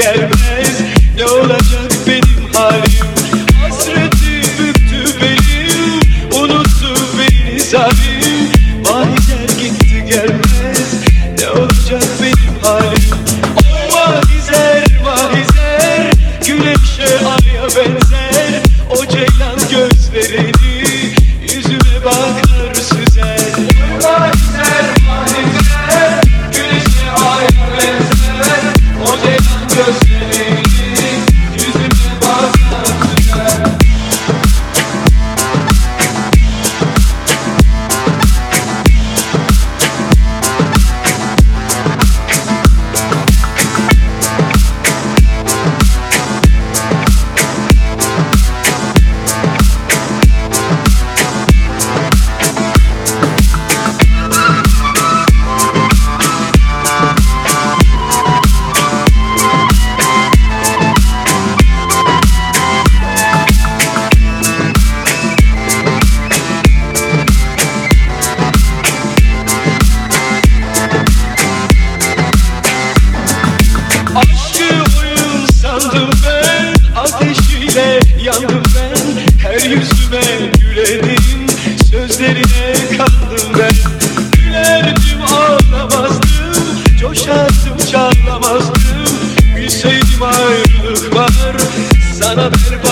gelmez. Ne olacak benim halim? Hasreti büktü benim. Unuttu beni zalim. Mahizer gitti gelmez. Ne olacak benim halim? Oh mahizer mahizer Güneşe aya benzer.